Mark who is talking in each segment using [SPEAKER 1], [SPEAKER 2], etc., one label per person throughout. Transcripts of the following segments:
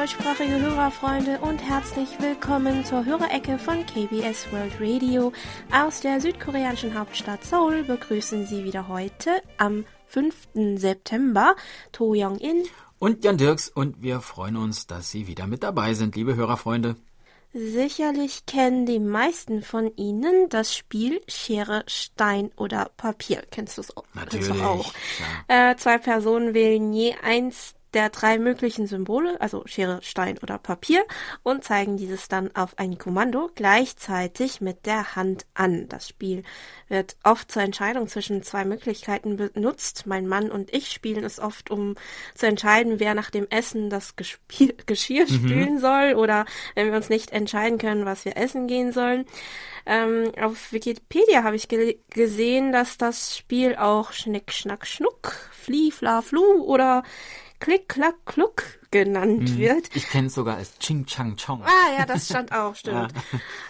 [SPEAKER 1] deutschsprachige Hörerfreunde und herzlich willkommen zur Hörerecke von KBS World Radio. Aus der südkoreanischen Hauptstadt Seoul begrüßen Sie wieder heute am 5. September To Young-in
[SPEAKER 2] und Jan Dirks und wir freuen uns, dass Sie wieder mit dabei sind, liebe Hörerfreunde.
[SPEAKER 1] Sicherlich kennen die meisten von Ihnen das Spiel Schere, Stein oder Papier. Kennst du es auch?
[SPEAKER 2] Natürlich.
[SPEAKER 1] auch. Ja. Äh, zwei Personen wählen je eins der drei möglichen Symbole, also Schere, Stein oder Papier, und zeigen dieses dann auf ein Kommando gleichzeitig mit der Hand an. Das Spiel wird oft zur Entscheidung zwischen zwei Möglichkeiten benutzt. Mein Mann und ich spielen es oft, um zu entscheiden, wer nach dem Essen das Gespiel Geschirr mhm. spülen soll oder wenn wir uns nicht entscheiden können, was wir essen gehen sollen. Ähm, auf Wikipedia habe ich ge gesehen, dass das Spiel auch Schnick, Schnack, Schnuck, Flie, Fla, Flu oder Klick, Klack, Kluck genannt hm. wird.
[SPEAKER 2] Ich kenne es sogar als Ching Chang Chong.
[SPEAKER 1] Ah ja, das stand auch, stimmt.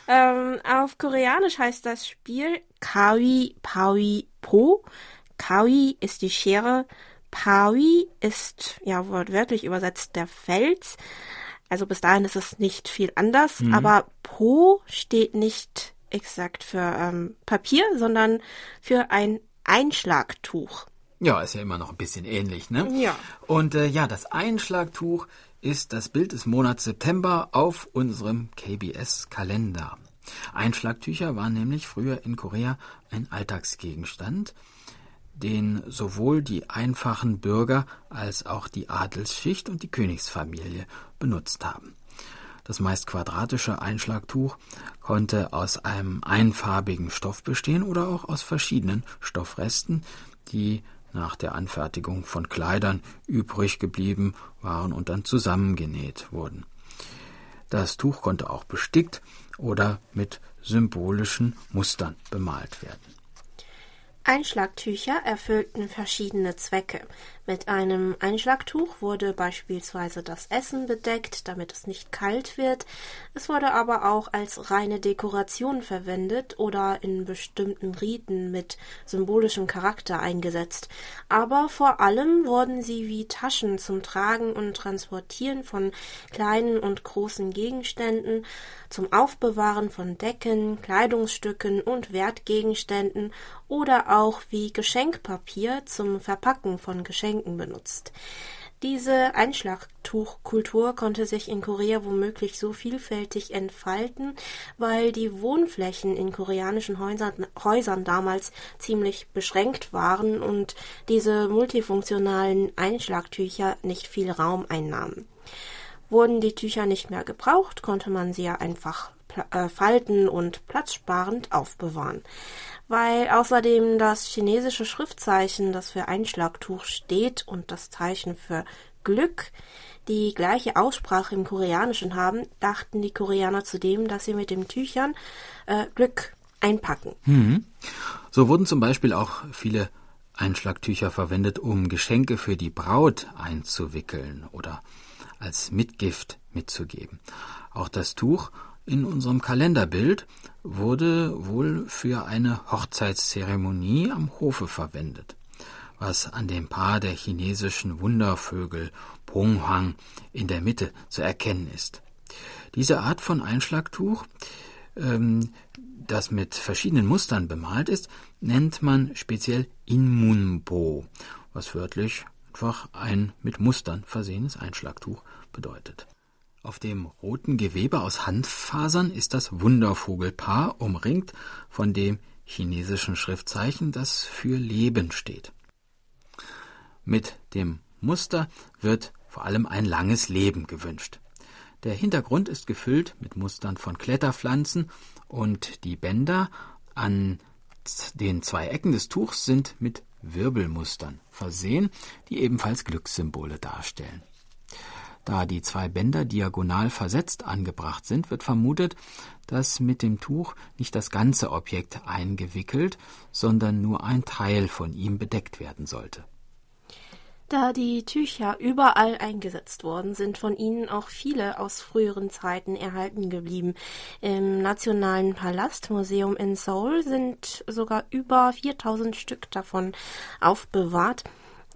[SPEAKER 1] Ja. Ähm, auf Koreanisch heißt das Spiel Kawi Pawi Po. Kawi ist die Schere, Pawi ist, ja, wortwörtlich übersetzt der Fels. Also bis dahin ist es nicht viel anders, mhm. aber Po steht nicht exakt für ähm, Papier, sondern für ein Einschlagtuch.
[SPEAKER 2] Ja, ist ja immer noch ein bisschen ähnlich, ne?
[SPEAKER 1] Ja.
[SPEAKER 2] Und äh, ja, das Einschlagtuch ist das Bild des Monats September auf unserem KBS-Kalender. Einschlagtücher waren nämlich früher in Korea ein Alltagsgegenstand, den sowohl die einfachen Bürger als auch die Adelsschicht und die Königsfamilie benutzt haben. Das meist quadratische Einschlagtuch konnte aus einem einfarbigen Stoff bestehen oder auch aus verschiedenen Stoffresten, die nach der Anfertigung von Kleidern übrig geblieben waren und dann zusammengenäht wurden. Das Tuch konnte auch bestickt oder mit symbolischen Mustern bemalt werden.
[SPEAKER 1] Einschlagtücher erfüllten verschiedene Zwecke. Mit einem Einschlagtuch wurde beispielsweise das Essen bedeckt, damit es nicht kalt wird. Es wurde aber auch als reine Dekoration verwendet oder in bestimmten Riten mit symbolischem Charakter eingesetzt. Aber vor allem wurden sie wie Taschen zum Tragen und Transportieren von kleinen und großen Gegenständen, zum Aufbewahren von Decken, Kleidungsstücken und Wertgegenständen oder auch wie Geschenkpapier zum Verpacken von Geschenken Schenken benutzt. Diese Einschlagtuchkultur konnte sich in Korea womöglich so vielfältig entfalten, weil die Wohnflächen in koreanischen Häusern, Häusern, damals ziemlich beschränkt waren und diese multifunktionalen Einschlagtücher nicht viel Raum einnahmen. Wurden die Tücher nicht mehr gebraucht, konnte man sie ja einfach äh, falten und platzsparend aufbewahren weil außerdem das chinesische Schriftzeichen, das für Einschlagtuch steht, und das Zeichen für Glück die gleiche Aussprache im Koreanischen haben, dachten die Koreaner zudem, dass sie mit den Tüchern äh, Glück einpacken.
[SPEAKER 2] Mhm. So wurden zum Beispiel auch viele Einschlagtücher verwendet, um Geschenke für die Braut einzuwickeln oder als Mitgift mitzugeben. Auch das Tuch in unserem Kalenderbild wurde wohl für eine Hochzeitszeremonie am Hofe verwendet, was an dem Paar der chinesischen Wundervögel Ponghang in der Mitte zu erkennen ist. Diese Art von Einschlagtuch, ähm, das mit verschiedenen Mustern bemalt ist, nennt man speziell Inmunbo, was wörtlich einfach ein mit Mustern versehenes Einschlagtuch bedeutet. Auf dem roten Gewebe aus Handfasern ist das Wundervogelpaar umringt von dem chinesischen Schriftzeichen, das für Leben steht. Mit dem Muster wird vor allem ein langes Leben gewünscht. Der Hintergrund ist gefüllt mit Mustern von Kletterpflanzen und die Bänder an den zwei Ecken des Tuchs sind mit Wirbelmustern versehen, die ebenfalls Glückssymbole darstellen. Da die zwei Bänder diagonal versetzt angebracht sind, wird vermutet, dass mit dem Tuch nicht das ganze Objekt eingewickelt, sondern nur ein Teil von ihm bedeckt werden sollte.
[SPEAKER 1] Da die Tücher überall eingesetzt worden sind, von ihnen auch viele aus früheren Zeiten erhalten geblieben. Im Nationalen Palastmuseum in Seoul sind sogar über 4000 Stück davon aufbewahrt.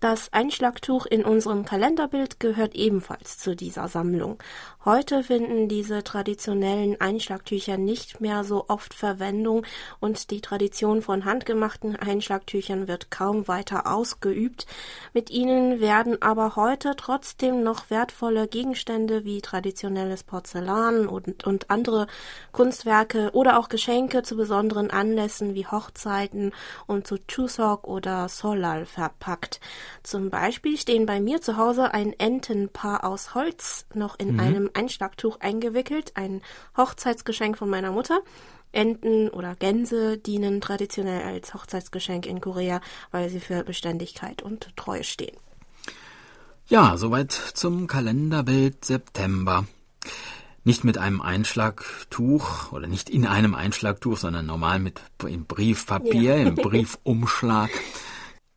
[SPEAKER 1] Das Einschlagtuch in unserem Kalenderbild gehört ebenfalls zu dieser Sammlung. Heute finden diese traditionellen Einschlagtücher nicht mehr so oft Verwendung und die Tradition von handgemachten Einschlagtüchern wird kaum weiter ausgeübt. Mit ihnen werden aber heute trotzdem noch wertvolle Gegenstände wie traditionelles Porzellan und, und andere Kunstwerke oder auch Geschenke zu besonderen Anlässen wie Hochzeiten und zu Chuseok oder Solal verpackt. Zum Beispiel stehen bei mir zu Hause ein Entenpaar aus Holz noch in mhm. einem Einschlagtuch eingewickelt, ein Hochzeitsgeschenk von meiner Mutter. Enten oder Gänse dienen traditionell als Hochzeitsgeschenk in Korea, weil sie für Beständigkeit und Treue stehen.
[SPEAKER 2] Ja, soweit zum Kalenderbild September. Nicht mit einem Einschlagtuch oder nicht in einem Einschlagtuch, sondern normal mit im Briefpapier, ja. im Briefumschlag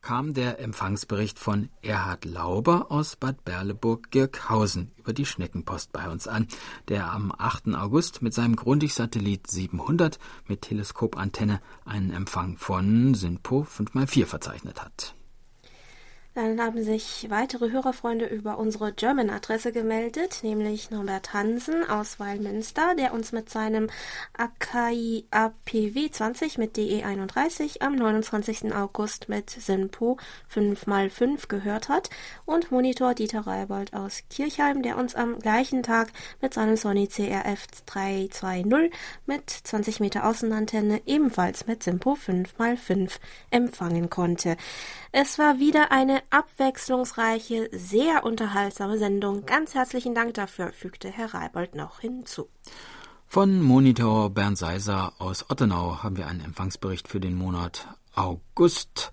[SPEAKER 2] kam der Empfangsbericht von Erhard Lauber aus Bad Berleburg-Girkhausen über die Schneckenpost bei uns an, der am 8. August mit seinem Grundig-Satellit 700 mit Teleskopantenne einen Empfang von SINPO 5x4 verzeichnet hat.
[SPEAKER 1] Dann haben sich weitere Hörerfreunde über unsere German-Adresse gemeldet, nämlich Norbert Hansen aus Weilmünster, der uns mit seinem Akai APW 20 mit DE 31 am 29. August mit Sinpo 5x5 gehört hat und Monitor Dieter Reibold aus Kirchheim, der uns am gleichen Tag mit seinem Sony CRF 320 mit 20 Meter Außenantenne ebenfalls mit Simpo 5x5 empfangen konnte. Es war wieder eine abwechslungsreiche, sehr unterhaltsame Sendung. Ganz herzlichen Dank dafür, fügte Herr Reibold noch hinzu.
[SPEAKER 2] Von Monitor Bernd Seiser aus Ottenau haben wir einen Empfangsbericht für den Monat August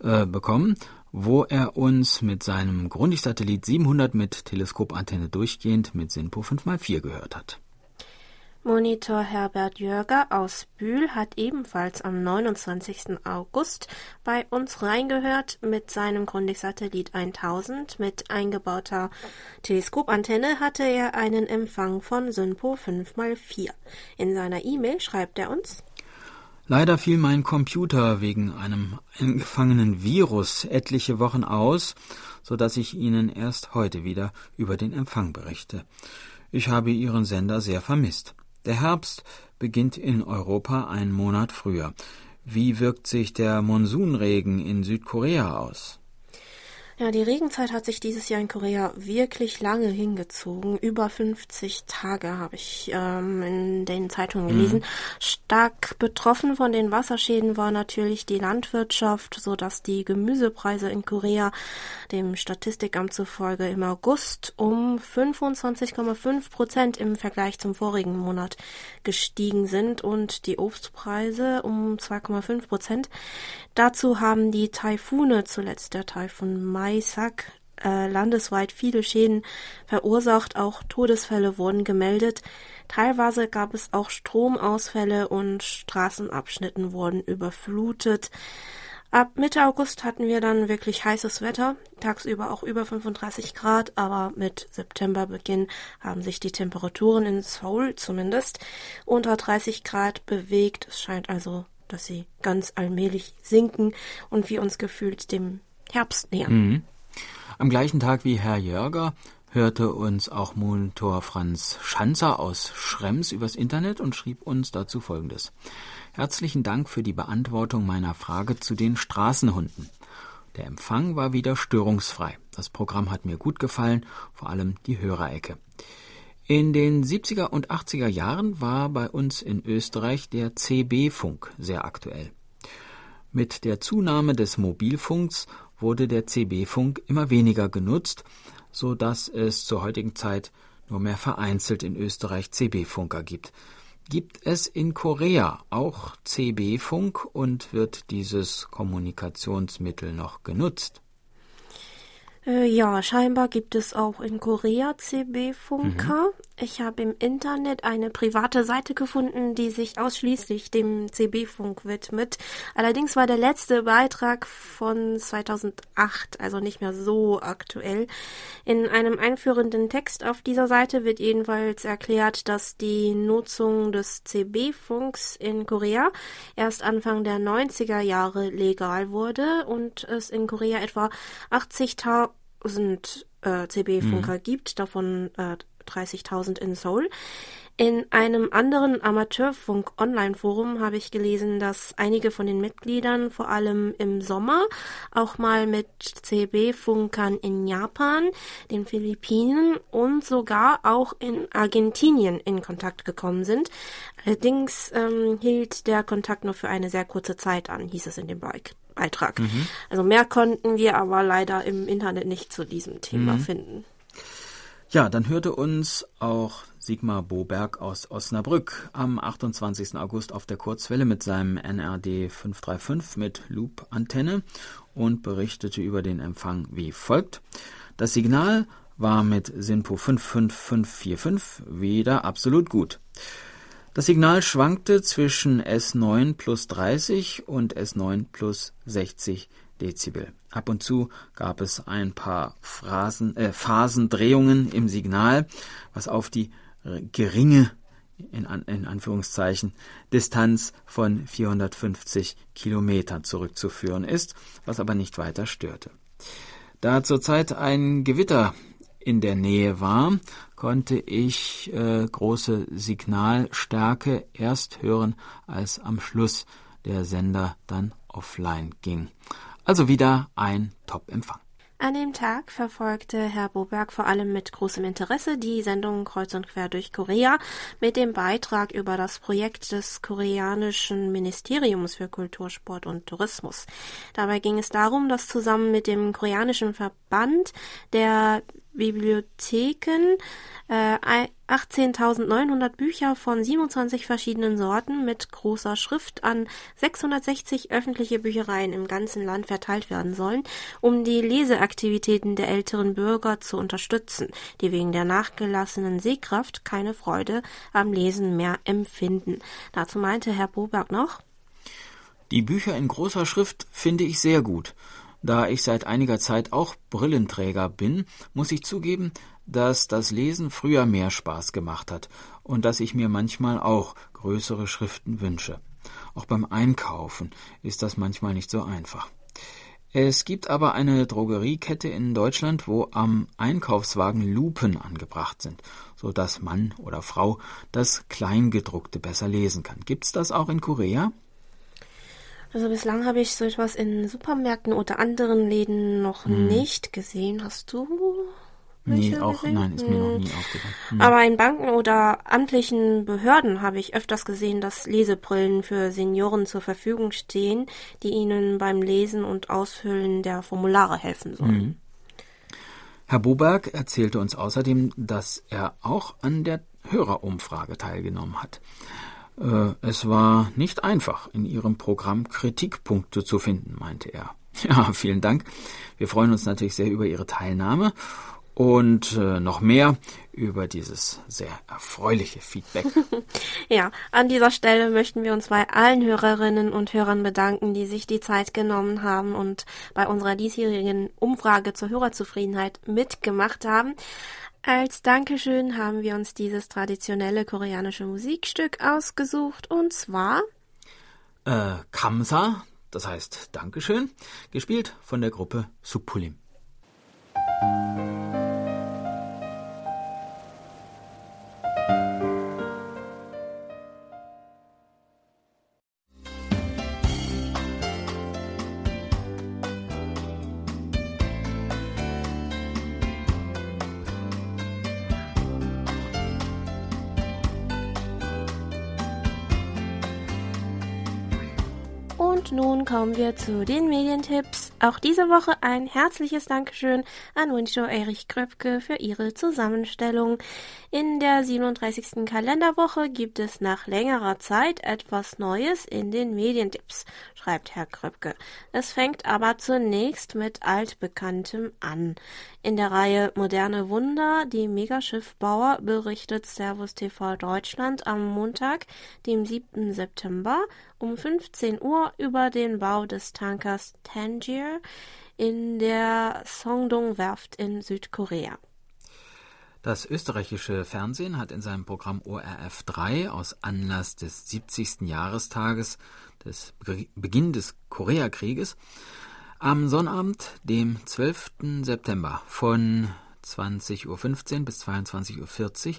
[SPEAKER 2] äh, bekommen, wo er uns mit seinem Grundig-Satellit 700 mit Teleskopantenne durchgehend mit SINPO 5x4 gehört hat.
[SPEAKER 1] Monitor Herbert Jörger aus Bühl hat ebenfalls am 29. August bei uns reingehört mit seinem Grundig-Satellit 1000. Mit eingebauter Teleskopantenne hatte er einen Empfang von Synpo 5x4. In seiner E-Mail schreibt er uns
[SPEAKER 2] Leider fiel mein Computer wegen einem eingefangenen Virus etliche Wochen aus, so dass ich Ihnen erst heute wieder über den Empfang berichte. Ich habe Ihren Sender sehr vermisst. Der Herbst beginnt in Europa einen Monat früher. Wie wirkt sich der Monsunregen in Südkorea aus?
[SPEAKER 1] Ja, die Regenzeit hat sich dieses Jahr in Korea wirklich lange hingezogen. Über 50 Tage habe ich ähm, in den Zeitungen gelesen. Mhm. Stark betroffen von den Wasserschäden war natürlich die Landwirtschaft, so dass die Gemüsepreise in Korea dem Statistikamt zufolge im August um 25,5 Prozent im Vergleich zum vorigen Monat gestiegen sind und die Obstpreise um 2,5 Prozent. Dazu haben die Taifune, zuletzt der Taifun Maisak, äh, landesweit viele Schäden verursacht, auch Todesfälle wurden gemeldet. Teilweise gab es auch Stromausfälle und Straßenabschnitten wurden überflutet. Ab Mitte August hatten wir dann wirklich heißes Wetter, tagsüber auch über 35 Grad, aber mit Septemberbeginn haben sich die Temperaturen in Seoul zumindest unter 30 Grad bewegt. Es scheint also dass sie ganz allmählich sinken und wir uns gefühlt dem Herbst nähern. Mhm.
[SPEAKER 2] Am gleichen Tag wie Herr Jörger hörte uns auch Monitor Franz Schanzer aus Schrems übers Internet und schrieb uns dazu Folgendes. Herzlichen Dank für die Beantwortung meiner Frage zu den Straßenhunden. Der Empfang war wieder störungsfrei. Das Programm hat mir gut gefallen, vor allem die Hörerecke. In den 70er und 80er Jahren war bei uns in Österreich der CB-Funk sehr aktuell. Mit der Zunahme des Mobilfunks wurde der CB-Funk immer weniger genutzt, so dass es zur heutigen Zeit nur mehr vereinzelt in Österreich CB-Funker gibt. Gibt es in Korea auch CB-Funk und wird dieses Kommunikationsmittel noch genutzt?
[SPEAKER 1] Äh, ja, scheinbar gibt es auch in Korea CB-Funker. Mhm. Ich habe im Internet eine private Seite gefunden, die sich ausschließlich dem CB-Funk widmet. Allerdings war der letzte Beitrag von 2008, also nicht mehr so aktuell. In einem einführenden Text auf dieser Seite wird jedenfalls erklärt, dass die Nutzung des CB-Funks in Korea erst Anfang der 90er Jahre legal wurde und es in Korea etwa 80.000 äh, CB-Funker mhm. gibt, davon äh, 30.000 in Seoul. In einem anderen Amateurfunk-Online-Forum habe ich gelesen, dass einige von den Mitgliedern vor allem im Sommer auch mal mit CB-Funkern in Japan, den Philippinen und sogar auch in Argentinien in Kontakt gekommen sind. Allerdings ähm, hielt der Kontakt nur für eine sehr kurze Zeit an, hieß es in dem Beitrag. Mhm. Also mehr konnten wir aber leider im Internet nicht zu diesem Thema mhm. finden.
[SPEAKER 2] Ja, dann hörte uns auch Sigmar Boberg aus Osnabrück am 28. August auf der Kurzwelle mit seinem NRD 535 mit Loop-Antenne und berichtete über den Empfang wie folgt. Das Signal war mit SINPO 55545 wieder absolut gut. Das Signal schwankte zwischen S9 plus 30 und S9 plus 60 Dezibel. Ab und zu gab es ein paar Phrasen, äh, Phasendrehungen im Signal, was auf die geringe in, in Anführungszeichen Distanz von 450 Kilometern zurückzuführen ist, was aber nicht weiter störte. Da zurzeit ein Gewitter in der Nähe war, konnte ich äh, große Signalstärke erst hören, als am Schluss der Sender dann offline ging. Also wieder ein Top-Empfang.
[SPEAKER 1] An dem Tag verfolgte Herr Boberg vor allem mit großem Interesse die Sendung Kreuz und Quer durch Korea mit dem Beitrag über das Projekt des koreanischen Ministeriums für Kultur, Sport und Tourismus. Dabei ging es darum, dass zusammen mit dem koreanischen Verband der Bibliotheken äh, 18.900 Bücher von 27 verschiedenen Sorten mit großer Schrift an 660 öffentliche Büchereien im ganzen Land verteilt werden sollen, um die Leseaktivitäten der älteren Bürger zu unterstützen, die wegen der nachgelassenen Sehkraft keine Freude am Lesen mehr empfinden. Dazu meinte Herr Boberg noch,
[SPEAKER 2] die Bücher in großer Schrift finde ich sehr gut. Da ich seit einiger Zeit auch Brillenträger bin, muss ich zugeben, dass das Lesen früher mehr Spaß gemacht hat und dass ich mir manchmal auch größere Schriften wünsche. Auch beim Einkaufen ist das manchmal nicht so einfach. Es gibt aber eine Drogeriekette in Deutschland, wo am Einkaufswagen Lupen angebracht sind, so dass Mann oder Frau das Kleingedruckte besser lesen kann. Gibt's das auch in Korea?
[SPEAKER 1] Also bislang habe ich so etwas in Supermärkten oder anderen Läden noch hm. nicht gesehen. Hast du?
[SPEAKER 2] Nee, auch, gesehen? nein, ist mir hm. noch nie aufgefallen.
[SPEAKER 1] Hm. Aber in Banken oder amtlichen Behörden habe ich öfters gesehen, dass Lesebrillen für Senioren zur Verfügung stehen, die ihnen beim Lesen und Ausfüllen der Formulare helfen sollen. Hm.
[SPEAKER 2] Herr Boberg erzählte uns außerdem, dass er auch an der Hörerumfrage teilgenommen hat. Äh, es war nicht einfach, in Ihrem Programm Kritikpunkte zu finden, meinte er. Ja, vielen Dank. Wir freuen uns natürlich sehr über Ihre Teilnahme und äh, noch mehr über dieses sehr erfreuliche Feedback.
[SPEAKER 1] ja, an dieser Stelle möchten wir uns bei allen Hörerinnen und Hörern bedanken, die sich die Zeit genommen haben und bei unserer diesjährigen Umfrage zur Hörerzufriedenheit mitgemacht haben. Als Dankeschön haben wir uns dieses traditionelle koreanische Musikstück ausgesucht und zwar
[SPEAKER 2] äh, Kamsa, das heißt Dankeschön, gespielt von der Gruppe Supulim.
[SPEAKER 1] Nun kommen wir zu den Medientipps. Auch diese Woche ein herzliches Dankeschön an Winshow Erich Kröpke für ihre Zusammenstellung. In der 37. Kalenderwoche gibt es nach längerer Zeit etwas Neues in den Medientipps, schreibt Herr Kröpke. Es fängt aber zunächst mit altbekanntem an. In der Reihe Moderne Wunder, die Megaschiffbauer, berichtet Servus TV Deutschland am Montag, dem 7. September um 15 Uhr über den Bau des Tankers Tangier in der Songdong-Werft in Südkorea.
[SPEAKER 2] Das österreichische Fernsehen hat in seinem Programm ORF 3 aus Anlass des 70. Jahrestages des Beginn des Koreakrieges am Sonnabend, dem 12. September von 20.15 Uhr bis 22.40 Uhr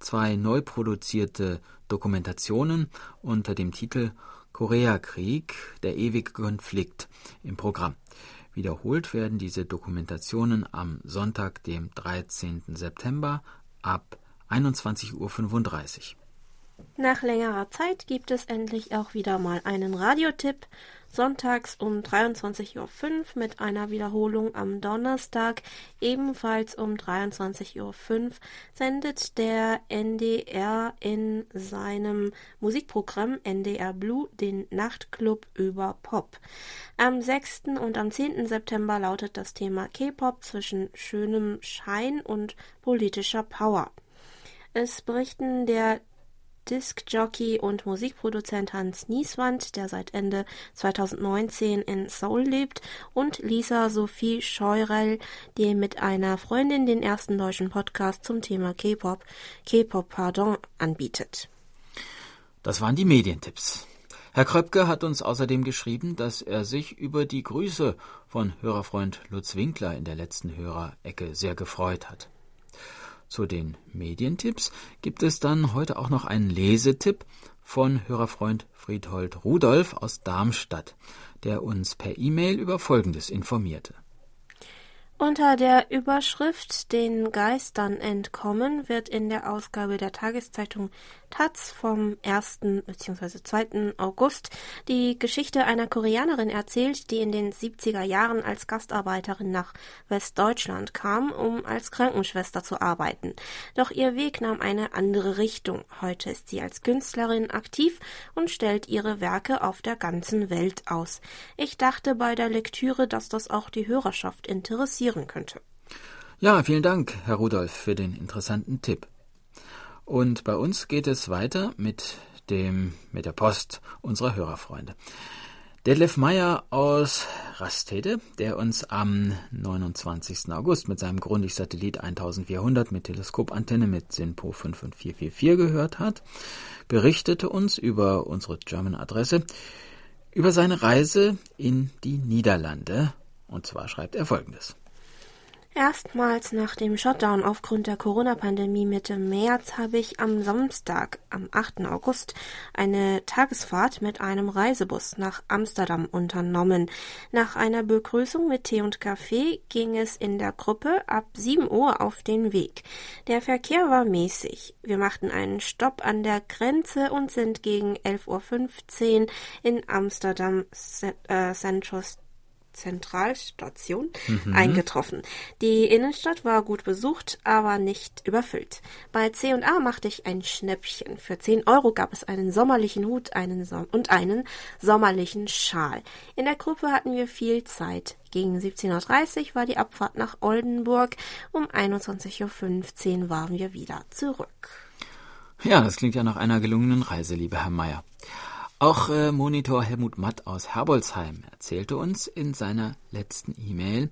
[SPEAKER 2] zwei neu produzierte Dokumentationen unter dem Titel Koreakrieg, der ewige Konflikt im Programm. Wiederholt werden diese Dokumentationen am Sonntag, dem 13. September ab 21.35 Uhr.
[SPEAKER 1] Nach längerer Zeit gibt es endlich auch wieder mal einen Radiotipp. Sonntags um 23.05 Uhr mit einer Wiederholung am Donnerstag ebenfalls um 23.05 Uhr sendet der NDR in seinem Musikprogramm NDR Blue den Nachtclub über Pop. Am 6. und am 10. September lautet das Thema K-Pop zwischen schönem Schein und politischer Power. Es berichten der Disc-Jockey und Musikproduzent Hans Nieswand, der seit Ende 2019 in Seoul lebt, und Lisa Sophie Scheurell, die mit einer Freundin den ersten deutschen Podcast zum Thema K-Pop, K-Pop Pardon, anbietet.
[SPEAKER 2] Das waren die Medientipps. Herr Kröpke hat uns außerdem geschrieben, dass er sich über die Grüße von Hörerfreund Lutz Winkler in der letzten Hörerecke sehr gefreut hat. Zu den Medientipps gibt es dann heute auch noch einen Lesetipp von Hörerfreund Friedhold Rudolf aus Darmstadt, der uns per E-Mail über Folgendes informierte.
[SPEAKER 1] Unter der Überschrift Den Geistern entkommen wird in der Ausgabe der Tageszeitung Taz vom 1. bzw. 2. August die Geschichte einer Koreanerin erzählt, die in den 70er Jahren als Gastarbeiterin nach Westdeutschland kam, um als Krankenschwester zu arbeiten. Doch ihr Weg nahm eine andere Richtung. Heute ist sie als Künstlerin aktiv und stellt ihre Werke auf der ganzen Welt aus. Ich dachte bei der Lektüre, dass das auch die Hörerschaft interessieren könnte.
[SPEAKER 2] Ja, vielen Dank, Herr Rudolf, für den interessanten Tipp. Und bei uns geht es weiter mit dem, mit der Post unserer Hörerfreunde. Detlef Meyer aus Rastede, der uns am 29. August mit seinem Grundig-Satellit 1400 mit Teleskopantenne mit SINPO 55444 gehört hat, berichtete uns über unsere German-Adresse über seine Reise in die Niederlande. Und zwar schreibt er folgendes.
[SPEAKER 1] Erstmals nach dem Shutdown aufgrund der Corona-Pandemie Mitte März habe ich am Samstag, am 8. August, eine Tagesfahrt mit einem Reisebus nach Amsterdam unternommen. Nach einer Begrüßung mit Tee und Kaffee ging es in der Gruppe ab 7 Uhr auf den Weg. Der Verkehr war mäßig. Wir machten einen Stopp an der Grenze und sind gegen 11.15 Uhr in Amsterdam äh, Central Zentralstation mhm. eingetroffen. Die Innenstadt war gut besucht, aber nicht überfüllt. Bei C&A machte ich ein Schnäppchen. Für 10 Euro gab es einen sommerlichen Hut einen Som und einen sommerlichen Schal. In der Gruppe hatten wir viel Zeit. Gegen 17.30 Uhr war die Abfahrt nach Oldenburg. Um 21.15 Uhr waren wir wieder zurück.
[SPEAKER 2] Ja, das klingt ja nach einer gelungenen Reise, lieber Herr Meier. Auch äh, Monitor Helmut Matt aus Herbolzheim erzählte uns in seiner letzten E-Mail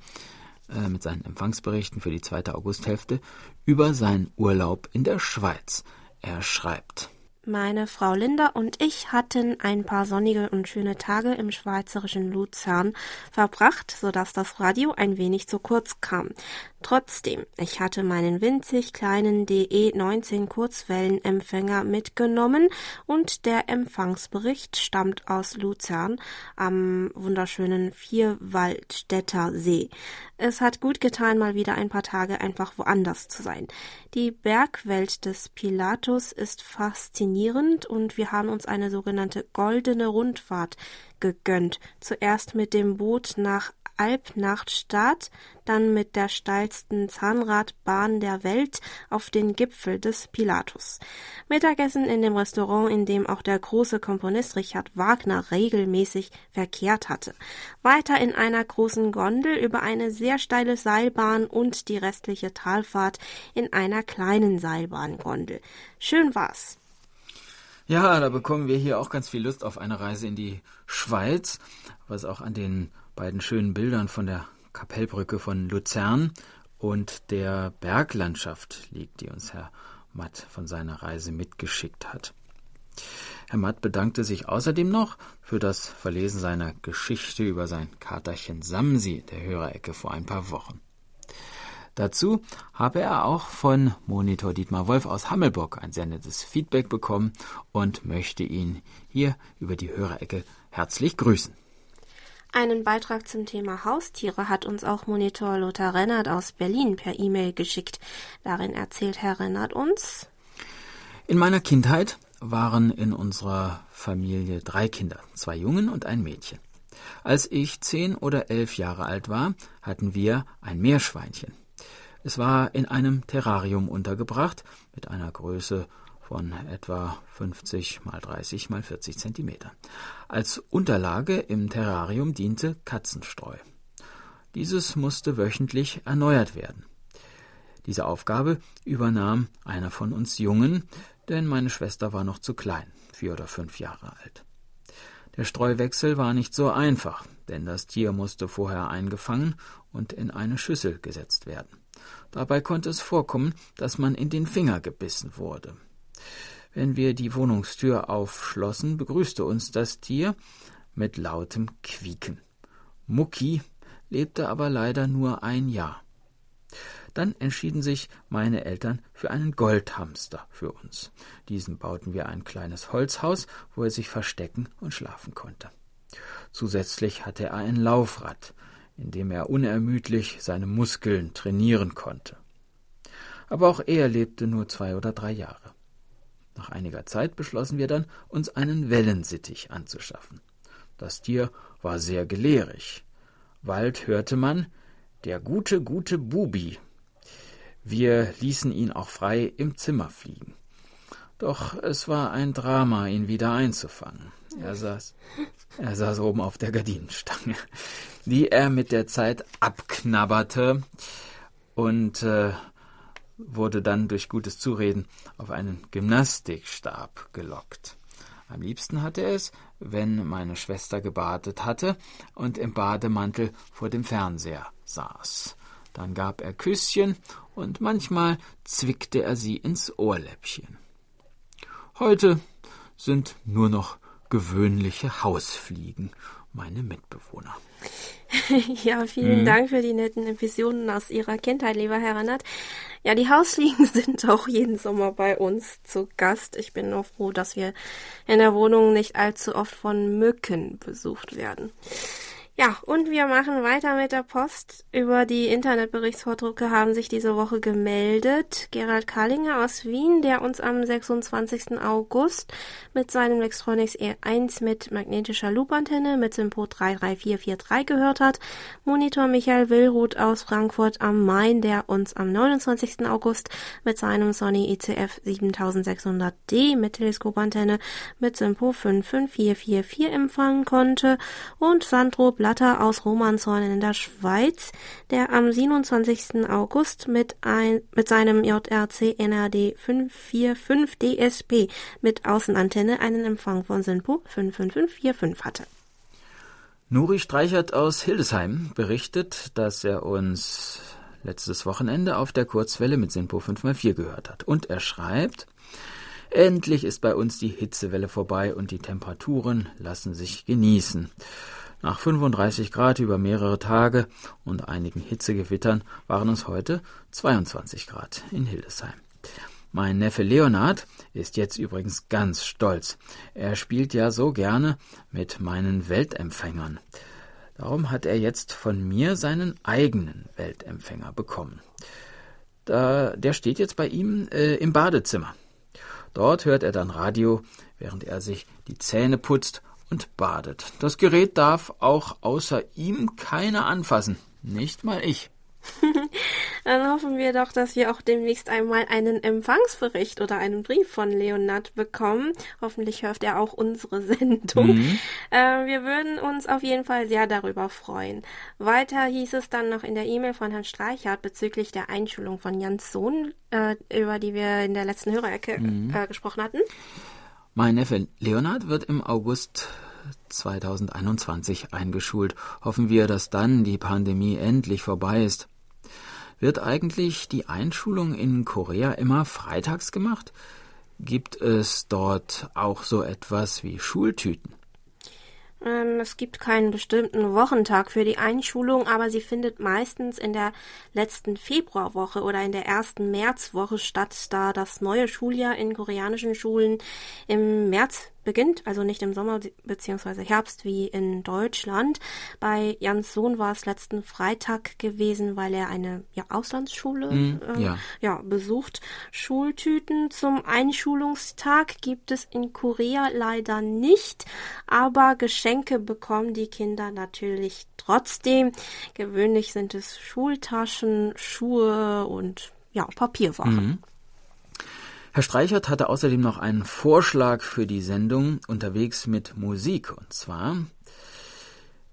[SPEAKER 2] äh, mit seinen Empfangsberichten für die zweite Augusthälfte über seinen Urlaub in der Schweiz. Er schreibt
[SPEAKER 1] meine Frau Linda und ich hatten ein paar sonnige und schöne Tage im schweizerischen Luzern verbracht, so dass das Radio ein wenig zu kurz kam. Trotzdem, ich hatte meinen winzig kleinen DE19 Kurzwellenempfänger mitgenommen und der Empfangsbericht stammt aus Luzern am wunderschönen Vierwaldstätter See. Es hat gut getan, mal wieder ein paar Tage einfach woanders zu sein. Die Bergwelt des Pilatus ist faszinierend und wir haben uns eine sogenannte goldene Rundfahrt gegönnt. Zuerst mit dem Boot nach Alpnachtstadt dann mit der steilsten Zahnradbahn der Welt auf den Gipfel des Pilatus. Mittagessen in dem Restaurant, in dem auch der große Komponist Richard Wagner regelmäßig verkehrt hatte. Weiter in einer großen Gondel über eine sehr steile Seilbahn und die restliche Talfahrt in einer kleinen Seilbahngondel. Schön war's.
[SPEAKER 2] Ja, da bekommen wir hier auch ganz viel Lust auf eine Reise in die Schweiz, was auch an den beiden schönen Bildern von der Kapellbrücke von Luzern und der Berglandschaft liegt, die uns Herr Matt von seiner Reise mitgeschickt hat. Herr Matt bedankte sich außerdem noch für das Verlesen seiner Geschichte über sein Katerchen Samsi der Hörerecke vor ein paar Wochen. Dazu habe er auch von Monitor Dietmar Wolf aus Hammelburg ein sehr nettes Feedback bekommen und möchte ihn hier über die Hörerecke herzlich grüßen.
[SPEAKER 1] Einen Beitrag zum Thema Haustiere hat uns auch Monitor Lothar Rennert aus Berlin per E-Mail geschickt. Darin erzählt Herr Rennert uns.
[SPEAKER 2] In meiner Kindheit waren in unserer Familie drei Kinder, zwei Jungen und ein Mädchen. Als ich zehn oder elf Jahre alt war, hatten wir ein Meerschweinchen. Es war in einem Terrarium untergebracht mit einer Größe von etwa 50 mal 30 mal 40 Zentimeter. Als Unterlage im Terrarium diente Katzenstreu. Dieses musste wöchentlich erneuert werden. Diese Aufgabe übernahm einer von uns Jungen, denn meine Schwester war noch zu klein, vier oder fünf Jahre alt. Der Streuwechsel war nicht so einfach, denn das Tier musste vorher eingefangen und in eine Schüssel gesetzt werden. Dabei konnte es vorkommen, dass man in den Finger gebissen wurde. Wenn wir die Wohnungstür aufschlossen, begrüßte uns das Tier mit lautem Quieken. Mucki lebte aber leider nur ein Jahr. Dann entschieden sich meine Eltern für einen Goldhamster für uns. Diesen bauten wir ein kleines Holzhaus, wo er sich verstecken und schlafen konnte. Zusätzlich hatte er ein Laufrad, in dem er unermüdlich seine Muskeln trainieren konnte. Aber auch er lebte nur zwei oder drei Jahre. Nach einiger Zeit beschlossen wir dann, uns einen Wellensittich anzuschaffen. Das Tier war sehr gelehrig. Bald hörte man, der gute, gute Bubi. Wir ließen ihn auch frei im Zimmer fliegen. Doch es war ein Drama, ihn wieder einzufangen. Er saß, er saß oben auf der Gardinenstange, die er mit der Zeit abknabberte und äh, wurde dann durch gutes Zureden auf einen Gymnastikstab gelockt. Am liebsten hatte er es, wenn meine Schwester gebadet hatte und im Bademantel vor dem Fernseher saß. Dann gab er Küsschen und manchmal zwickte er sie ins Ohrläppchen. Heute sind nur noch gewöhnliche Hausfliegen meine Mitbewohner.
[SPEAKER 1] Ja, vielen mhm. Dank für die netten Episoden aus Ihrer Kindheit, lieber Herr Rennert. Ja, die Hausfliegen sind auch jeden Sommer bei uns zu Gast. Ich bin nur froh, dass wir in der Wohnung nicht allzu oft von Mücken besucht werden. Ja, und wir machen weiter mit der Post. Über die Internetberichtsvordrucke haben sich diese Woche gemeldet Gerald Kallinger aus Wien, der uns am 26. August mit seinem Lextronics E1 mit magnetischer Loopantenne mit Simpo 33443 gehört hat. Monitor Michael Willruth aus Frankfurt am Main, der uns am 29. August mit seinem Sony ECF 7600D mit Teleskopantenne mit Simpo 55444 empfangen konnte und Sandro Bla Blatter aus Romanshorn in der Schweiz, der am 27. August mit, ein, mit seinem JRC NRD 545 DSP mit Außenantenne einen Empfang von SINPO 55545 hatte.
[SPEAKER 2] Nuri Streichert aus Hildesheim berichtet, dass er uns letztes Wochenende auf der Kurzwelle mit SINPO 5x4 gehört hat. Und er schreibt, Endlich ist bei uns die Hitzewelle vorbei und die Temperaturen lassen sich genießen. Nach 35 Grad über mehrere Tage und einigen Hitzegewittern waren es heute 22 Grad in Hildesheim. Mein Neffe Leonard ist jetzt übrigens ganz stolz. Er spielt ja so gerne mit meinen Weltempfängern. Darum hat er jetzt von mir seinen eigenen Weltempfänger bekommen. Da, der steht jetzt bei ihm äh, im Badezimmer. Dort hört er dann Radio, während er sich die Zähne putzt und badet. Das Gerät darf auch außer ihm keiner anfassen, nicht mal ich.
[SPEAKER 1] Dann hoffen wir doch, dass wir auch demnächst einmal einen Empfangsbericht oder einen Brief von Leonard bekommen. Hoffentlich hört er auch unsere Sendung. Mhm. Äh, wir würden uns auf jeden Fall sehr darüber freuen. Weiter hieß es dann noch in der E-Mail von Herrn Streichert bezüglich der Einschulung von Jans Sohn, äh, über die wir in der letzten Hörerecke mhm. äh, gesprochen hatten.
[SPEAKER 2] Mein Neffe Leonard wird im August 2021 eingeschult. Hoffen wir, dass dann die Pandemie endlich vorbei ist. Wird eigentlich die Einschulung in Korea immer freitags gemacht? Gibt es dort auch so etwas wie Schultüten?
[SPEAKER 1] Ähm, es gibt keinen bestimmten Wochentag für die Einschulung, aber sie findet meistens in der letzten Februarwoche oder in der ersten Märzwoche statt, da das neue Schuljahr in koreanischen Schulen im März beginnt, also nicht im Sommer bzw. Herbst wie in Deutschland. Bei Jans Sohn war es letzten Freitag gewesen, weil er eine ja, Auslandsschule mm, äh, ja. ja. besucht. Schultüten zum Einschulungstag gibt es in Korea leider nicht, aber Geschenke bekommen die Kinder natürlich trotzdem. Gewöhnlich sind es Schultaschen, Schuhe und ja, Papierwaren. Mm.
[SPEAKER 2] Herr Streichert hatte außerdem noch einen Vorschlag für die Sendung Unterwegs mit Musik. Und zwar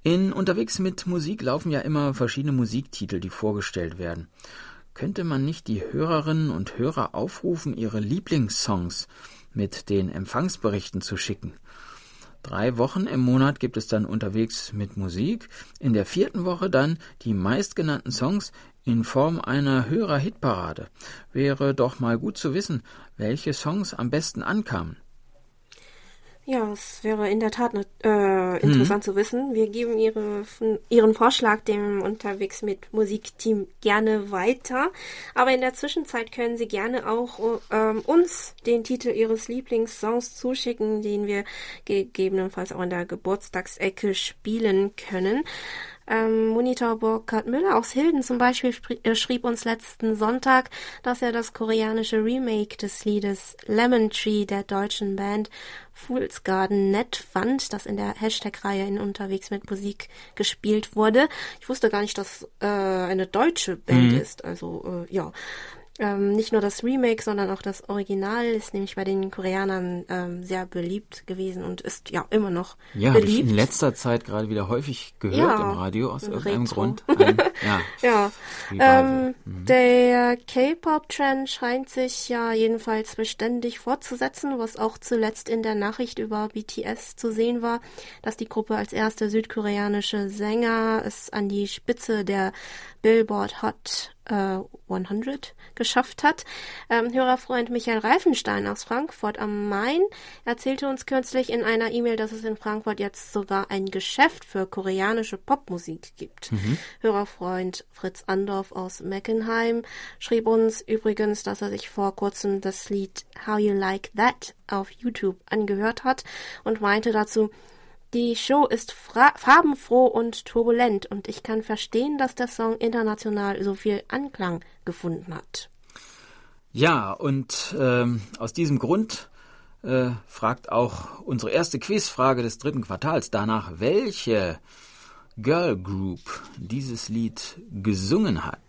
[SPEAKER 2] in Unterwegs mit Musik laufen ja immer verschiedene Musiktitel, die vorgestellt werden. Könnte man nicht die Hörerinnen und Hörer aufrufen, ihre Lieblingssongs mit den Empfangsberichten zu schicken? Drei Wochen im Monat gibt es dann unterwegs mit Musik. In der vierten Woche dann die meistgenannten Songs in Form einer Hörer-Hitparade. Wäre doch mal gut zu wissen, welche Songs am besten ankamen.
[SPEAKER 1] Ja, es wäre in der Tat äh, interessant mhm. zu wissen. Wir geben ihre, Ihren Vorschlag dem Unterwegs mit Musikteam gerne weiter. Aber in der Zwischenzeit können Sie gerne auch ähm, uns den Titel Ihres Lieblingssongs zuschicken, den wir gegebenenfalls auch in der Geburtstagsecke spielen können. Ähm, Monitor Burkhard Müller aus Hilden zum Beispiel äh, schrieb uns letzten Sonntag, dass er das koreanische Remake des Liedes Lemon Tree der deutschen Band Fool's Garden nett fand, das in der Hashtag-Reihe in Unterwegs mit Musik gespielt wurde. Ich wusste gar nicht, dass äh, eine deutsche Band mhm. ist. Also äh, ja, ähm, nicht nur das Remake, sondern auch das Original ist nämlich bei den Koreanern ähm, sehr beliebt gewesen und ist ja immer noch
[SPEAKER 2] ja, beliebt. Ja, in letzter Zeit gerade wieder häufig gehört ja, im Radio aus irgendeinem Retro. Grund. Ein,
[SPEAKER 1] ja, ja. Ähm, mhm. Der K-Pop-Trend scheint sich ja jedenfalls beständig fortzusetzen, was auch zuletzt in der Nachricht über BTS zu sehen war, dass die Gruppe als erste südkoreanische Sänger es an die Spitze der Billboard Hot äh, 100 geschafft hat. Ähm, Hörerfreund Michael Reifenstein aus Frankfurt am Main erzählte uns kürzlich in einer E-Mail, dass es in Frankfurt jetzt sogar ein Geschäft für koreanische Popmusik gibt. Mhm. Hörerfreund Fritz Andorf aus Meckenheim schrieb uns übrigens, dass er sich vor kurzem das Lied How You Like That auf YouTube angehört hat und meinte dazu, die Show ist farbenfroh und turbulent und ich kann verstehen, dass der Song international so viel Anklang gefunden hat.
[SPEAKER 2] Ja, und ähm, aus diesem Grund äh, fragt auch unsere erste Quizfrage des dritten Quartals danach, welche Girl Group dieses Lied gesungen hat.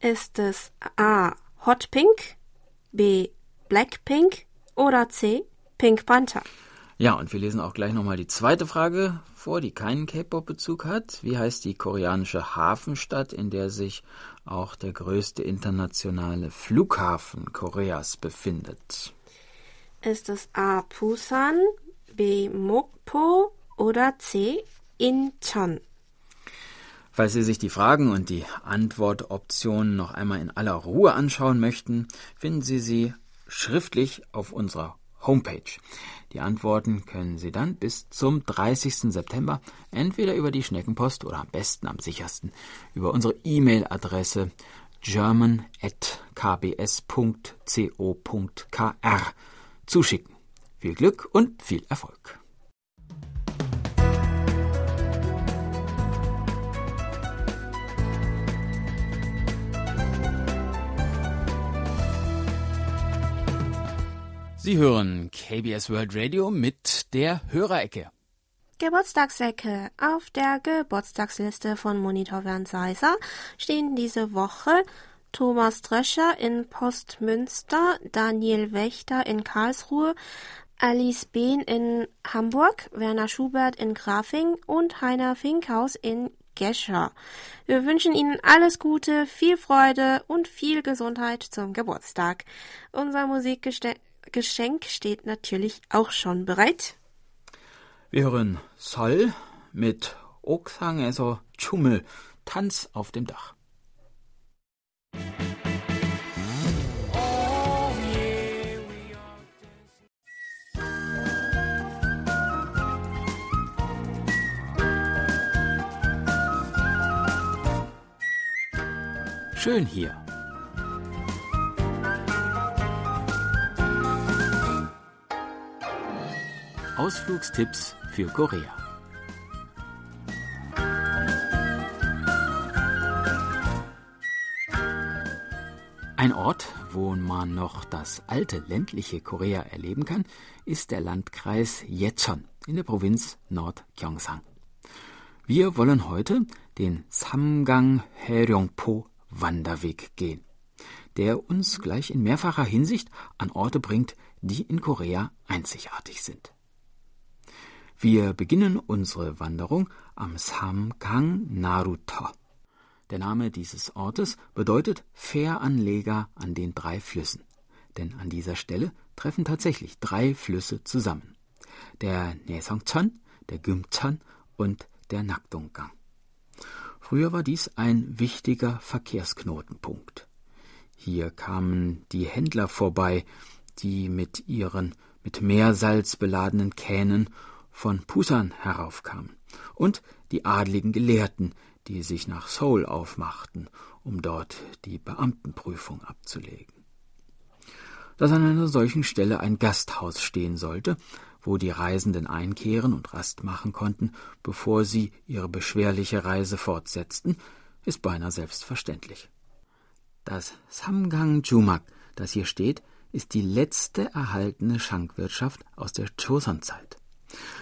[SPEAKER 1] Ist es A. Hot Pink, B. Blackpink oder C. Pink Panther?
[SPEAKER 2] Ja, und wir lesen auch gleich nochmal die zweite Frage vor, die keinen K-Pop-Bezug hat. Wie heißt die koreanische Hafenstadt, in der sich auch der größte internationale Flughafen Koreas befindet?
[SPEAKER 1] Ist es A. Busan, B. Mokpo oder C. Incheon?
[SPEAKER 2] Falls Sie sich die Fragen und die Antwortoptionen noch einmal in aller Ruhe anschauen möchten, finden Sie sie schriftlich auf unserer Homepage. Die Antworten können Sie dann bis zum 30. September entweder über die Schneckenpost oder am besten, am sichersten über unsere E-Mail-Adresse german.kbs.co.kr zuschicken. Viel Glück und viel Erfolg! Sie hören KBS World Radio mit der Hörerecke.
[SPEAKER 1] Geburtstagsecke. Auf der Geburtstagsliste von Monitor Bernd stehen diese Woche Thomas Drescher in Postmünster, Daniel Wächter in Karlsruhe, Alice Behn in Hamburg, Werner Schubert in Grafing und Heiner Finkhaus in Gescher. Wir wünschen Ihnen alles Gute, viel Freude und viel Gesundheit zum Geburtstag. Unser Geschenk steht natürlich auch schon bereit.
[SPEAKER 2] Wir hören Sol mit Oksang, also Tschummel, Tanz auf dem Dach. Schön hier. Ausflugstipps für Korea. Ein Ort, wo man noch das alte ländliche Korea erleben kann, ist der Landkreis Yecheon in der Provinz Nord-Gyeongsang. Wir wollen heute den Samgang Haeryongpo Wanderweg gehen, der uns gleich in mehrfacher Hinsicht an Orte bringt, die in Korea einzigartig sind. Wir beginnen unsere Wanderung am Samgang Naruto. Der Name dieses Ortes bedeutet Fähranleger an den drei Flüssen, denn an dieser Stelle treffen tatsächlich drei Flüsse zusammen. Der Naesongcheon, der Gyeongcheon und der Nakdonggang. Früher war dies ein wichtiger Verkehrsknotenpunkt. Hier kamen die Händler vorbei, die mit ihren mit Meersalz beladenen Kähnen von Pusan heraufkamen, und die adligen Gelehrten, die sich nach Seoul aufmachten, um dort die Beamtenprüfung abzulegen. Dass an einer solchen Stelle ein Gasthaus stehen sollte, wo die Reisenden einkehren und Rast machen konnten, bevor sie ihre beschwerliche Reise fortsetzten, ist beinahe selbstverständlich. Das Samgang Jumak, das hier steht, ist die letzte erhaltene Schankwirtschaft aus der Choson-Zeit.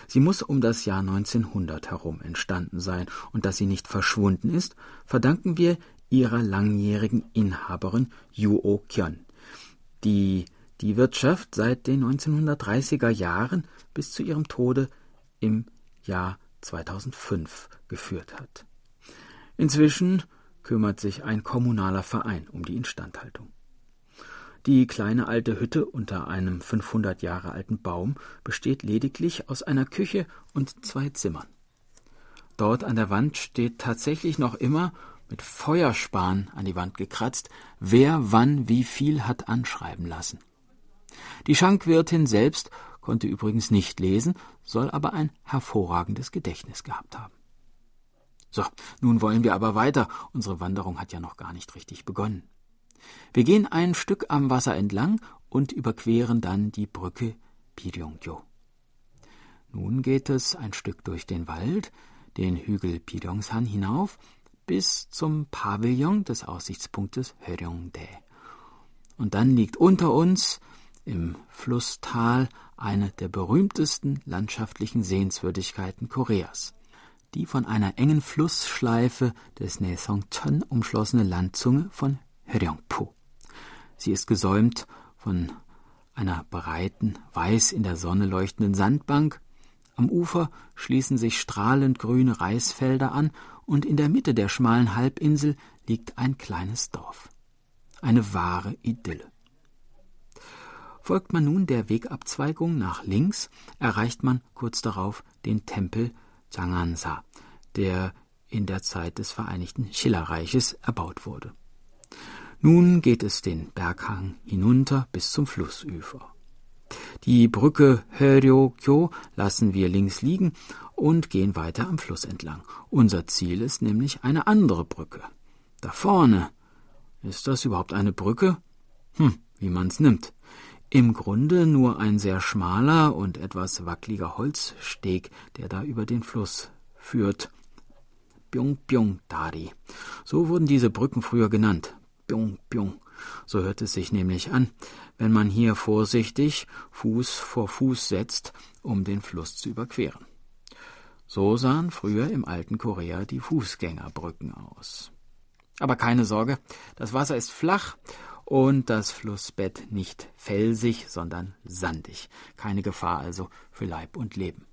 [SPEAKER 2] Sie muss um das Jahr 1900 herum entstanden sein, und dass sie nicht verschwunden ist, verdanken wir ihrer langjährigen Inhaberin Yuo Kyon, die die Wirtschaft seit den 1930er Jahren bis zu ihrem Tode im Jahr 2005 geführt hat. Inzwischen kümmert sich ein kommunaler Verein um die Instandhaltung. Die kleine alte Hütte unter einem 500 Jahre alten Baum besteht lediglich aus einer Küche und zwei Zimmern. Dort an der Wand steht tatsächlich noch immer mit Feuerspan an die Wand gekratzt, wer wann wie viel hat anschreiben lassen. Die Schankwirtin selbst konnte übrigens nicht lesen, soll aber ein hervorragendes Gedächtnis gehabt haben. So, nun wollen wir aber weiter. Unsere Wanderung hat ja noch gar nicht richtig begonnen. Wir gehen ein Stück am Wasser entlang und überqueren dann die Brücke Piryongyo. Nun geht es ein Stück durch den Wald, den Hügel Piryongsan hinauf, bis zum Pavillon des Aussichtspunktes Höryeongdae. Und dann liegt unter uns im Flusstal eine der berühmtesten landschaftlichen Sehenswürdigkeiten Koreas. Die von einer engen Flussschleife des Naesongcheon umschlossene Landzunge von Hyeongpo. Sie ist gesäumt von einer breiten, weiß in der Sonne leuchtenden Sandbank. Am Ufer schließen sich strahlend grüne Reisfelder an und in der Mitte der schmalen Halbinsel liegt ein kleines Dorf. Eine wahre Idylle. Folgt man nun der Wegabzweigung nach links, erreicht man kurz darauf den Tempel Jangansa, der in der Zeit des Vereinigten Schillerreiches erbaut wurde. Nun geht es den Berghang hinunter bis zum Flussufer. Die Brücke Höryo-kyo lassen wir links liegen und gehen weiter am Fluss entlang. Unser Ziel ist nämlich eine andere Brücke. Da vorne. Ist das überhaupt eine Brücke? Hm, wie man's nimmt. Im Grunde nur ein sehr schmaler und etwas wackeliger Holzsteg, der da über den Fluss führt. Byung-Byung-Dari. So wurden diese Brücken früher genannt. Biong. So hört es sich nämlich an, wenn man hier vorsichtig Fuß vor Fuß setzt, um den Fluss zu überqueren. So sahen früher im alten Korea die Fußgängerbrücken aus. Aber keine Sorge, das Wasser ist flach und das Flussbett nicht felsig, sondern sandig. Keine Gefahr also für Leib und Leben.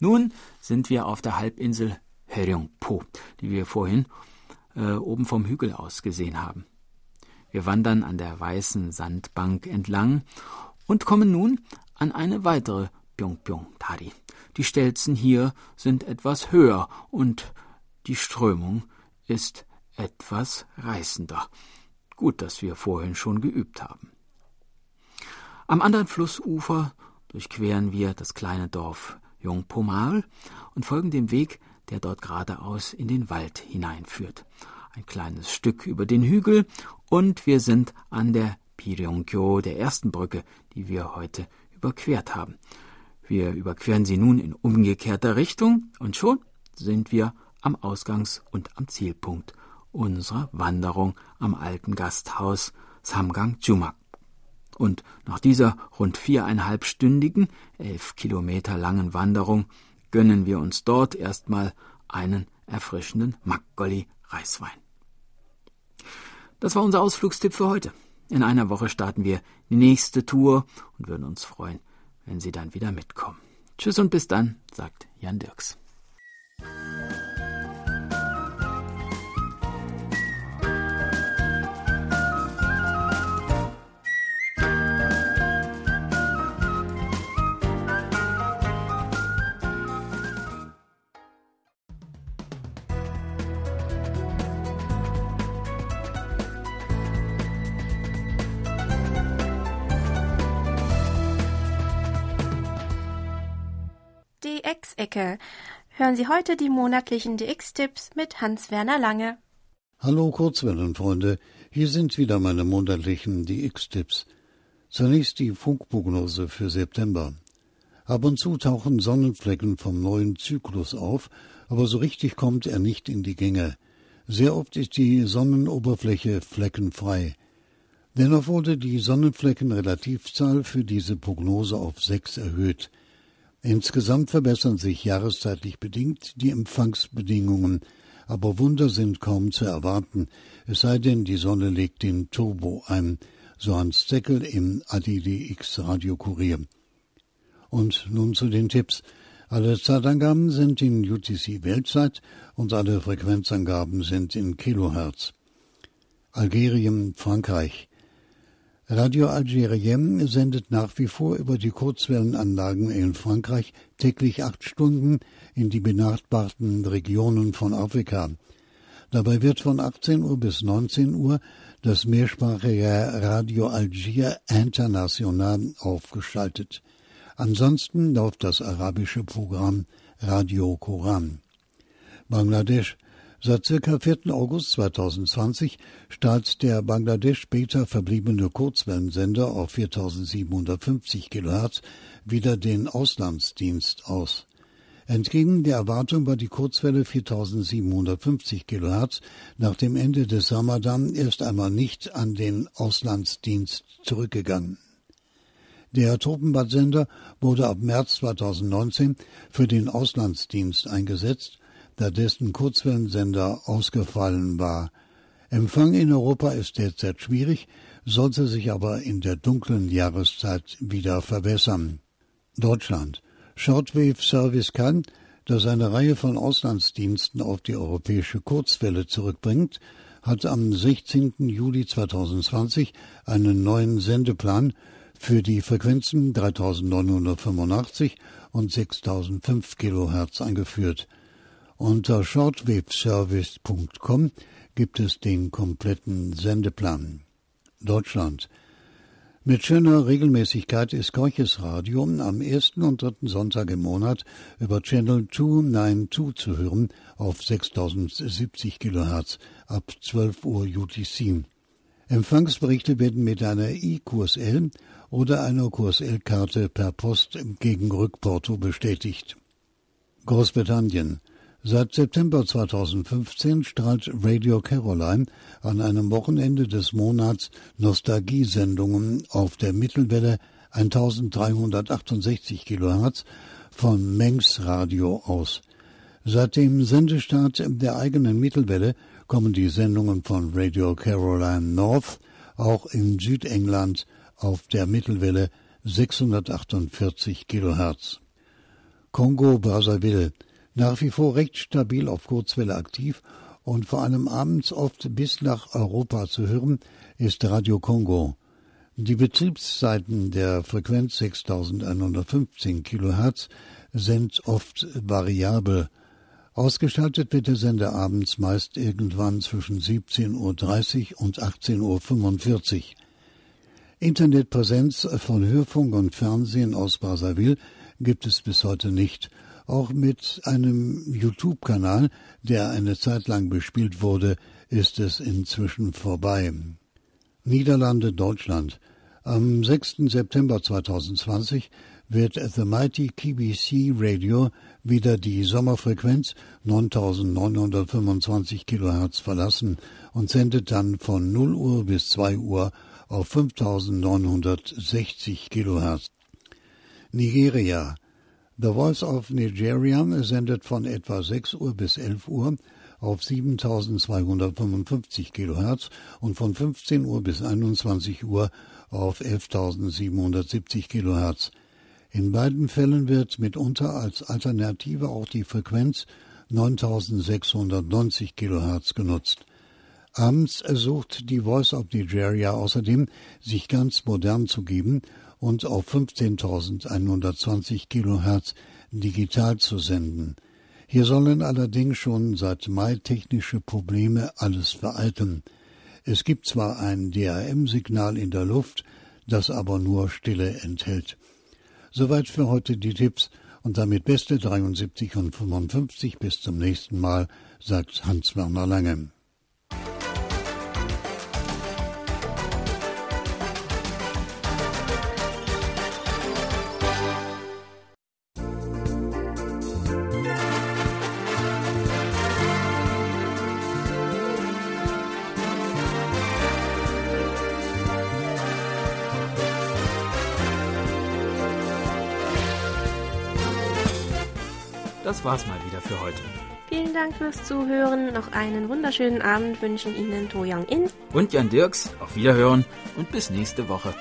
[SPEAKER 2] Nun sind wir auf der Halbinsel Heryongpo, die wir vorhin äh, oben vom Hügel aus gesehen haben. Wir wandern an der weißen Sandbank entlang und kommen nun an eine weitere Pyongpyong-Tari. Die Stelzen hier sind etwas höher und die Strömung ist etwas reißender. Gut, dass wir vorhin schon geübt haben. Am anderen Flussufer durchqueren wir das kleine Dorf Jongpomal und folgen dem Weg, der dort geradeaus in den Wald hineinführt. Ein kleines Stück über den Hügel und wir sind an der Piryongkyo, der ersten Brücke, die wir heute überquert haben. Wir überqueren sie nun in umgekehrter Richtung und schon sind wir am Ausgangs- und am Zielpunkt unserer Wanderung am alten Gasthaus Samgang Jumak. Und nach dieser rund viereinhalbstündigen, elf Kilometer langen Wanderung gönnen wir uns dort erstmal einen erfrischenden Makgolli Reiswein. Das war unser Ausflugstipp für heute. In einer Woche starten wir die nächste Tour und würden uns freuen, wenn Sie dann wieder mitkommen. Tschüss und bis dann, sagt Jan Dirks.
[SPEAKER 1] DX-Ecke. Hören Sie heute die monatlichen DX-Tipps mit Hans-Werner Lange.
[SPEAKER 3] Hallo Kurzwellenfreunde, hier sind wieder meine monatlichen DX-Tipps. Zunächst die Funkprognose für September. Ab und zu tauchen Sonnenflecken vom neuen Zyklus auf, aber so richtig kommt er nicht in die Gänge. Sehr oft ist die Sonnenoberfläche fleckenfrei. Dennoch wurde die Sonnenfleckenrelativzahl für diese Prognose auf sechs erhöht. Insgesamt verbessern sich jahreszeitlich bedingt die Empfangsbedingungen, aber Wunder sind kaum zu erwarten, es sei denn, die Sonne legt den Turbo ein, so Hans Zeckel im ADDX Radiokurier. Und nun zu den Tipps. Alle Zeitangaben sind in UTC Weltzeit und alle Frequenzangaben sind in Kilohertz. Algerien, Frankreich. Radio Algerien sendet nach wie vor über die Kurzwellenanlagen in Frankreich täglich acht Stunden in die benachbarten Regionen von Afrika. Dabei wird von 18 Uhr bis 19 Uhr das mehrsprachige Radio Algier International aufgeschaltet. Ansonsten läuft das arabische Programm Radio Koran. Bangladesch Seit ca. 4. August 2020 strahlt der Bangladesch später verbliebene Kurzwellensender auf 4750 kHz wieder den Auslandsdienst aus. Entgegen der Erwartung war die Kurzwelle 4750 kHz nach dem Ende des Ramadan erst einmal nicht an den Auslandsdienst zurückgegangen. Der Tropenbad-Sender wurde ab März 2019 für den Auslandsdienst eingesetzt da dessen Kurzwellensender ausgefallen war. Empfang in Europa ist derzeit schwierig, sollte sich aber in der dunklen Jahreszeit wieder verbessern. Deutschland. Shortwave Service kann, das eine Reihe von Auslandsdiensten auf die europäische Kurzwelle zurückbringt, hat am 16. Juli 2020 einen neuen Sendeplan für die Frequenzen 3985 und 6005 Kilohertz eingeführt. Unter shortwaveservice.com gibt es den kompletten Sendeplan. Deutschland. Mit schöner Regelmäßigkeit ist Gorches Radio am ersten und dritten Sonntag im Monat über Channel 292 zu hören auf 6070 kHz ab 12 Uhr UTC. Empfangsberichte werden mit einer IQSL oder einer QSL-Karte per Post gegen Rückporto bestätigt. Großbritannien. Seit September 2015 strahlt Radio Caroline an einem Wochenende des Monats Nostalgiesendungen auf der Mittelwelle 1368 kHz von Mengs Radio aus. Seit dem Sendestart der eigenen Mittelwelle kommen die Sendungen von Radio Caroline North auch in Südengland auf der Mittelwelle 648 Kilohertz. Kongo Brazzaville nach wie vor recht stabil auf Kurzwelle aktiv und vor allem abends oft bis nach Europa zu hören, ist Radio Kongo. Die Betriebszeiten der Frequenz 6115 Kilohertz sind oft variabel. Ausgeschaltet wird der Sender abends meist irgendwann zwischen 17.30 Uhr und 18.45 Uhr. Internetpräsenz von Hörfunk und Fernsehen aus Brazzaville gibt es bis heute nicht. Auch mit einem YouTube-Kanal, der eine Zeit lang bespielt wurde, ist es inzwischen vorbei. Niederlande, Deutschland. Am 6. September 2020 wird The Mighty KBC Radio wieder die Sommerfrequenz 9925 kHz verlassen und sendet dann von 0 Uhr bis 2 Uhr auf 5960 kHz. Nigeria. The Voice of Nigeria sendet von etwa 6 Uhr bis 11 Uhr auf 7255 kHz und von 15 Uhr bis 21 Uhr auf 11.770 kHz. In beiden Fällen wird mitunter als Alternative auch die Frequenz 9690 kHz genutzt. Abends sucht die Voice of Nigeria außerdem, sich ganz modern zu geben und auf 15.120 kHz digital zu senden. Hier sollen allerdings schon seit Mai technische Probleme alles veralten. Es gibt zwar ein DAM-Signal in der Luft, das aber nur Stille enthält. Soweit für heute die Tipps und damit beste 73 und 55 bis zum nächsten Mal, sagt Hans-Werner Lange.
[SPEAKER 2] War's mal wieder für heute.
[SPEAKER 1] Vielen Dank fürs Zuhören. Noch einen wunderschönen Abend wünschen Ihnen To Young In
[SPEAKER 2] und Jan Dirks. Auf Wiederhören und bis nächste Woche.